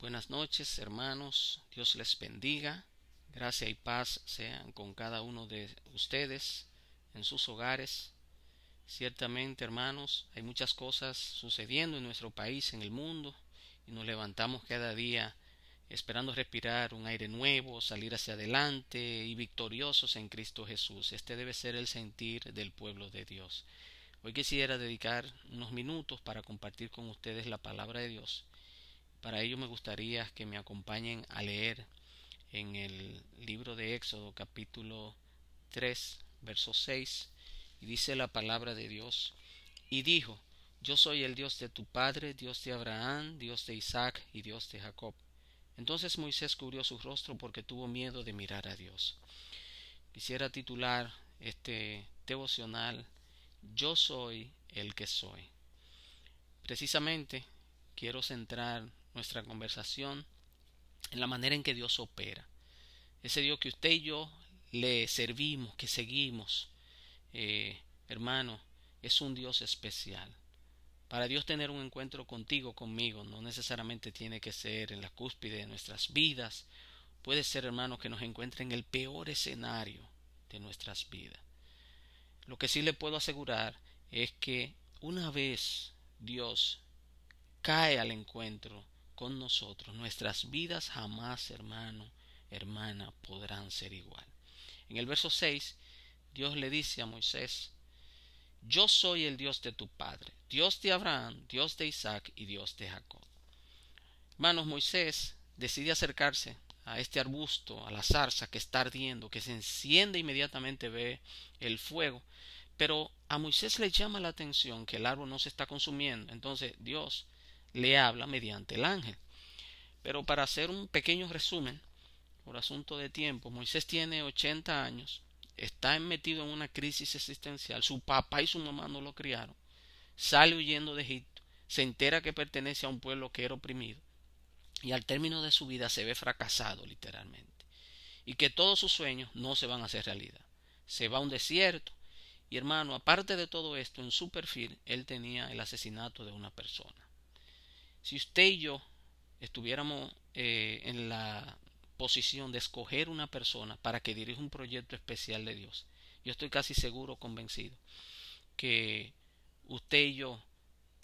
Buenas noches, hermanos. Dios les bendiga. Gracia y paz sean con cada uno de ustedes en sus hogares. Ciertamente, hermanos, hay muchas cosas sucediendo en nuestro país, en el mundo, y nos levantamos cada día esperando respirar un aire nuevo, salir hacia adelante y victoriosos en Cristo Jesús. Este debe ser el sentir del pueblo de Dios. Hoy quisiera dedicar unos minutos para compartir con ustedes la palabra de Dios. Para ello me gustaría que me acompañen a leer en el libro de Éxodo capítulo 3, verso 6, y dice la palabra de Dios, y dijo, Yo soy el Dios de tu Padre, Dios de Abraham, Dios de Isaac y Dios de Jacob. Entonces Moisés cubrió su rostro porque tuvo miedo de mirar a Dios. Quisiera titular este devocional yo soy el que soy. Precisamente quiero centrar nuestra conversación en la manera en que Dios opera. Ese Dios que usted y yo le servimos, que seguimos, eh, hermano, es un Dios especial. Para Dios tener un encuentro contigo, conmigo, no necesariamente tiene que ser en la cúspide de nuestras vidas. Puede ser, hermano, que nos encuentre en el peor escenario de nuestras vidas. Lo que sí le puedo asegurar es que una vez Dios cae al encuentro con nosotros, nuestras vidas jamás, hermano, hermana, podrán ser igual. En el verso 6, Dios le dice a Moisés, Yo soy el Dios de tu Padre, Dios de Abraham, Dios de Isaac y Dios de Jacob. Hermanos, Moisés decide acercarse a este arbusto, a la zarza que está ardiendo, que se enciende inmediatamente ve el fuego. Pero a Moisés le llama la atención que el árbol no se está consumiendo. Entonces Dios le habla mediante el ángel. Pero para hacer un pequeño resumen, por asunto de tiempo, Moisés tiene 80 años, está metido en una crisis existencial, su papá y su mamá no lo criaron, sale huyendo de Egipto, se entera que pertenece a un pueblo que era oprimido, y al término de su vida se ve fracasado literalmente y que todos sus sueños no se van a hacer realidad. Se va a un desierto y hermano, aparte de todo esto, en su perfil él tenía el asesinato de una persona. Si usted y yo estuviéramos eh, en la posición de escoger una persona para que dirija un proyecto especial de Dios, yo estoy casi seguro, convencido, que usted y yo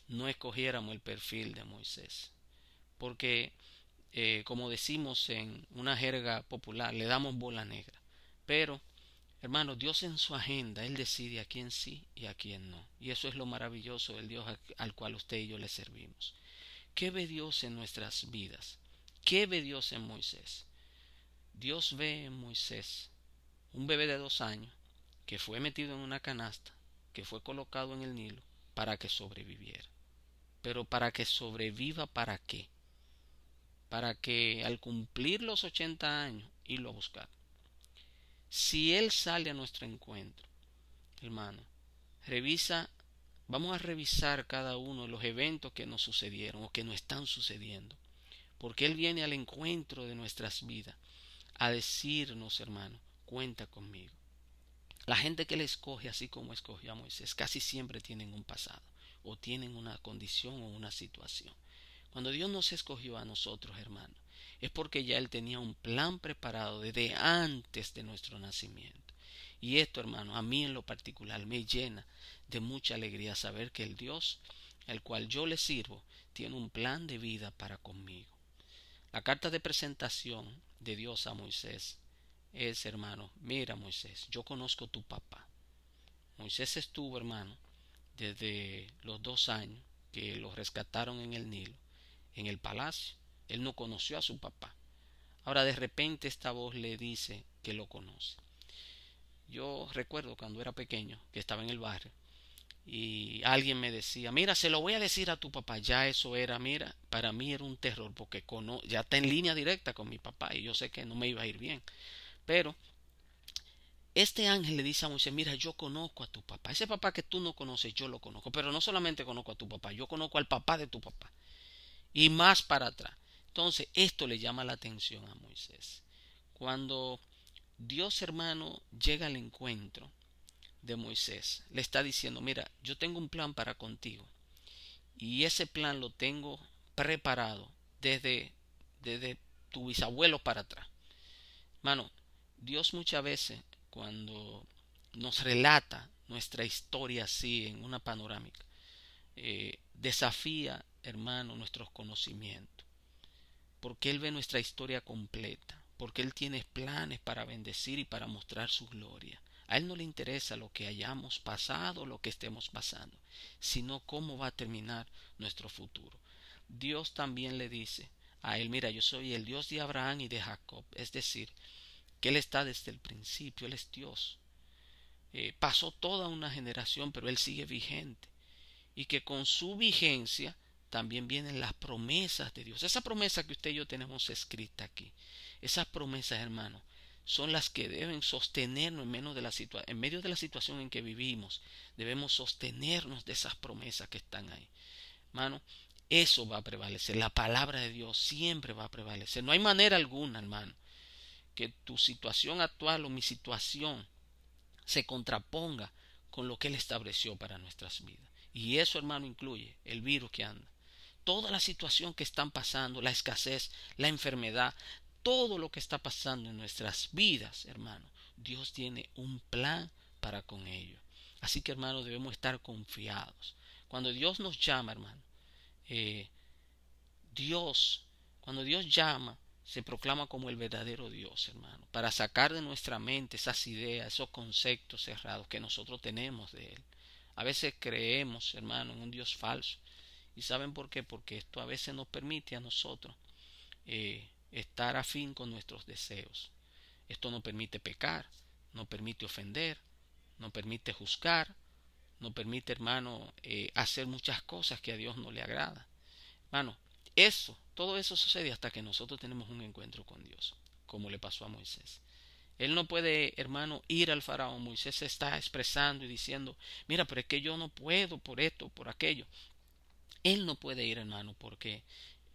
no escogiéramos el perfil de Moisés. Porque eh, como decimos en una jerga popular, le damos bola negra. Pero, hermano, Dios en su agenda, Él decide a quién sí y a quién no. Y eso es lo maravilloso del Dios al cual usted y yo le servimos. ¿Qué ve Dios en nuestras vidas? ¿Qué ve Dios en Moisés? Dios ve en Moisés un bebé de dos años que fue metido en una canasta, que fue colocado en el Nilo para que sobreviviera. Pero para que sobreviva, ¿para qué? para que al cumplir los 80 años irlo a buscar. Si Él sale a nuestro encuentro, hermano, revisa, vamos a revisar cada uno de los eventos que nos sucedieron o que nos están sucediendo, porque Él viene al encuentro de nuestras vidas a decirnos, hermano, cuenta conmigo. La gente que le escoge así como escogió a Moisés casi siempre tienen un pasado o tienen una condición o una situación. Cuando Dios nos escogió a nosotros, hermano, es porque ya Él tenía un plan preparado desde antes de nuestro nacimiento. Y esto, hermano, a mí en lo particular me llena de mucha alegría saber que el Dios, al cual yo le sirvo, tiene un plan de vida para conmigo. La carta de presentación de Dios a Moisés es, hermano, mira Moisés, yo conozco tu papá. Moisés estuvo, hermano, desde los dos años que lo rescataron en el Nilo en el palacio. Él no conoció a su papá. Ahora de repente esta voz le dice que lo conoce. Yo recuerdo cuando era pequeño que estaba en el barrio y alguien me decía, mira, se lo voy a decir a tu papá. Ya eso era, mira, para mí era un terror porque ya está en línea directa con mi papá y yo sé que no me iba a ir bien. Pero este ángel le dice a Moisés, mira, yo conozco a tu papá. Ese papá que tú no conoces, yo lo conozco. Pero no solamente conozco a tu papá, yo conozco al papá de tu papá y más para atrás. Entonces, esto le llama la atención a Moisés. Cuando Dios hermano llega al encuentro de Moisés, le está diciendo, mira, yo tengo un plan para contigo. Y ese plan lo tengo preparado desde desde tu bisabuelo para atrás. Hermano, Dios muchas veces cuando nos relata nuestra historia así en una panorámica, eh, desafía, hermano, nuestros conocimientos, porque Él ve nuestra historia completa, porque Él tiene planes para bendecir y para mostrar su gloria. A Él no le interesa lo que hayamos pasado, lo que estemos pasando, sino cómo va a terminar nuestro futuro. Dios también le dice a Él, mira, yo soy el Dios de Abraham y de Jacob, es decir, que Él está desde el principio, Él es Dios. Eh, pasó toda una generación, pero Él sigue vigente. Y que con su vigencia también vienen las promesas de Dios. Esa promesa que usted y yo tenemos escrita aquí, esas promesas, hermano, son las que deben sostenernos en medio, de la en medio de la situación en que vivimos. Debemos sostenernos de esas promesas que están ahí. Hermano, eso va a prevalecer. La palabra de Dios siempre va a prevalecer. No hay manera alguna, hermano, que tu situación actual o mi situación se contraponga con lo que Él estableció para nuestras vidas. Y eso, hermano, incluye el virus que anda. Toda la situación que están pasando, la escasez, la enfermedad, todo lo que está pasando en nuestras vidas, hermano, Dios tiene un plan para con ello. Así que, hermano, debemos estar confiados. Cuando Dios nos llama, hermano, eh, Dios, cuando Dios llama, se proclama como el verdadero Dios, hermano, para sacar de nuestra mente esas ideas, esos conceptos cerrados que nosotros tenemos de Él. A veces creemos, hermano, en un Dios falso. ¿Y saben por qué? Porque esto a veces nos permite a nosotros eh, estar afín con nuestros deseos. Esto nos permite pecar, nos permite ofender, nos permite juzgar, nos permite, hermano, eh, hacer muchas cosas que a Dios no le agrada. Hermano, eso, todo eso sucede hasta que nosotros tenemos un encuentro con Dios, como le pasó a Moisés. Él no puede, hermano, ir al faraón. Moisés se está expresando y diciendo, mira, pero es que yo no puedo por esto, por aquello. Él no puede ir, hermano, porque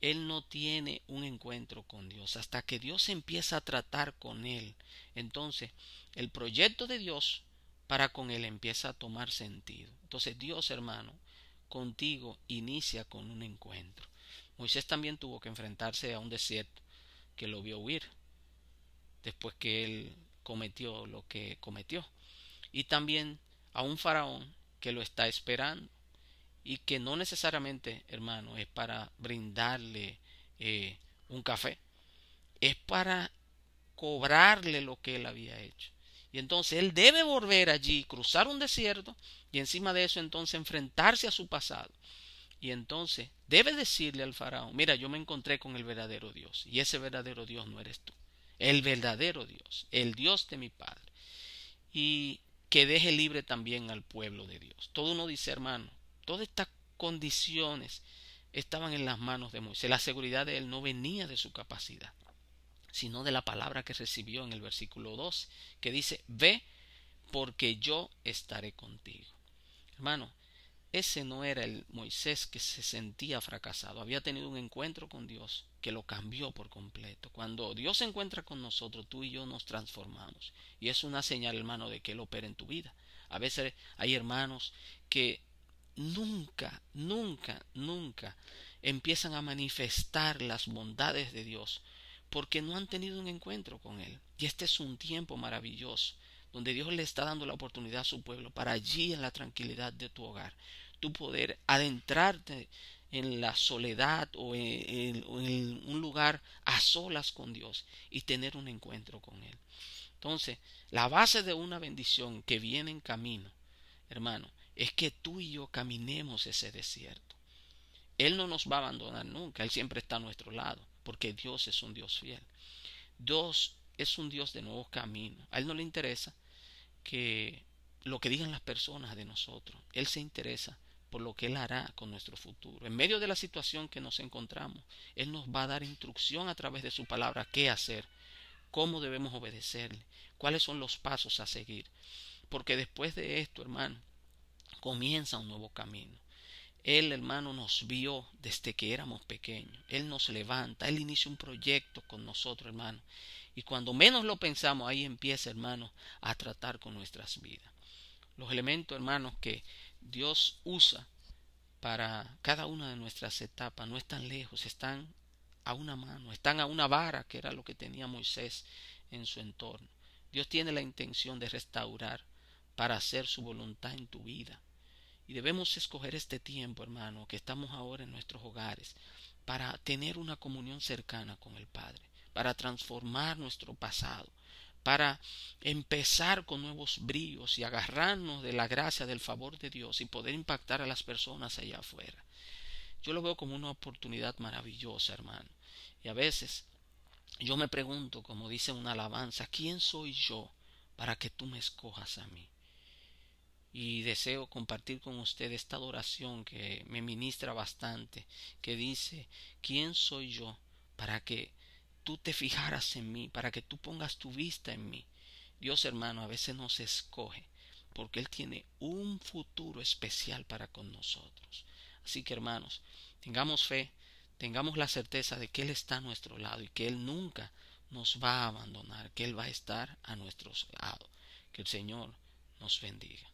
él no tiene un encuentro con Dios. Hasta que Dios empieza a tratar con él, entonces el proyecto de Dios para con él empieza a tomar sentido. Entonces Dios, hermano, contigo inicia con un encuentro. Moisés también tuvo que enfrentarse a un desierto que lo vio huir después que él cometió lo que cometió. Y también a un faraón que lo está esperando y que no necesariamente, hermano, es para brindarle eh, un café, es para cobrarle lo que él había hecho. Y entonces él debe volver allí, cruzar un desierto y encima de eso entonces enfrentarse a su pasado y entonces debe decirle al faraón, mira, yo me encontré con el verdadero Dios, y ese verdadero Dios no eres tú, el verdadero Dios, el Dios de mi Padre. Y que deje libre también al pueblo de Dios. Todo uno dice, hermano, todas estas condiciones estaban en las manos de Moisés. La seguridad de él no venía de su capacidad, sino de la palabra que recibió en el versículo 2, que dice, ve porque yo estaré contigo. Hermano, ese no era el Moisés que se sentía fracasado. Había tenido un encuentro con Dios que lo cambió por completo. Cuando Dios se encuentra con nosotros, tú y yo nos transformamos. Y es una señal, hermano, de que Él opera en tu vida. A veces hay hermanos que nunca, nunca, nunca empiezan a manifestar las bondades de Dios porque no han tenido un encuentro con Él. Y este es un tiempo maravilloso donde Dios le está dando la oportunidad a su pueblo para allí en la tranquilidad de tu hogar, tu poder adentrarte en la soledad o en, un lugar a solas con Dios y tener un encuentro con Él. Entonces, la base de una bendición que viene en camino, hermano, es que tú y yo caminemos ese desierto. Él no nos va a abandonar nunca, Él siempre está a nuestro lado, porque Dios es un Dios fiel. Dios es un Dios de nuevos caminos. A Él no le interesa que lo que digan las personas de nosotros. Él se interesa por lo que Él hará con nuestro futuro. En medio de la situación que nos encontramos, Él nos va a dar instrucción a través de su palabra qué hacer, cómo debemos obedecerle, cuáles son los pasos a seguir. Porque después de esto, hermano, comienza un nuevo camino. Él, hermano, nos vio desde que éramos pequeños. Él nos levanta, Él inicia un proyecto con nosotros, hermano. Y cuando menos lo pensamos, ahí empieza, hermano, a tratar con nuestras vidas. Los elementos, hermanos, que Dios usa para cada una de nuestras etapas no están lejos, están a una mano, están a una vara, que era lo que tenía Moisés en su entorno. Dios tiene la intención de restaurar para hacer su voluntad en tu vida. Y debemos escoger este tiempo, hermano, que estamos ahora en nuestros hogares, para tener una comunión cercana con el Padre, para transformar nuestro pasado, para empezar con nuevos bríos y agarrarnos de la gracia, del favor de Dios y poder impactar a las personas allá afuera. Yo lo veo como una oportunidad maravillosa, hermano. Y a veces yo me pregunto, como dice una alabanza, ¿quién soy yo para que tú me escojas a mí? Y deseo compartir con usted esta adoración que me ministra bastante, que dice, ¿quién soy yo para que tú te fijaras en mí, para que tú pongas tu vista en mí? Dios hermano a veces nos escoge porque Él tiene un futuro especial para con nosotros. Así que hermanos, tengamos fe, tengamos la certeza de que Él está a nuestro lado y que Él nunca nos va a abandonar, que Él va a estar a nuestro lado. Que el Señor nos bendiga.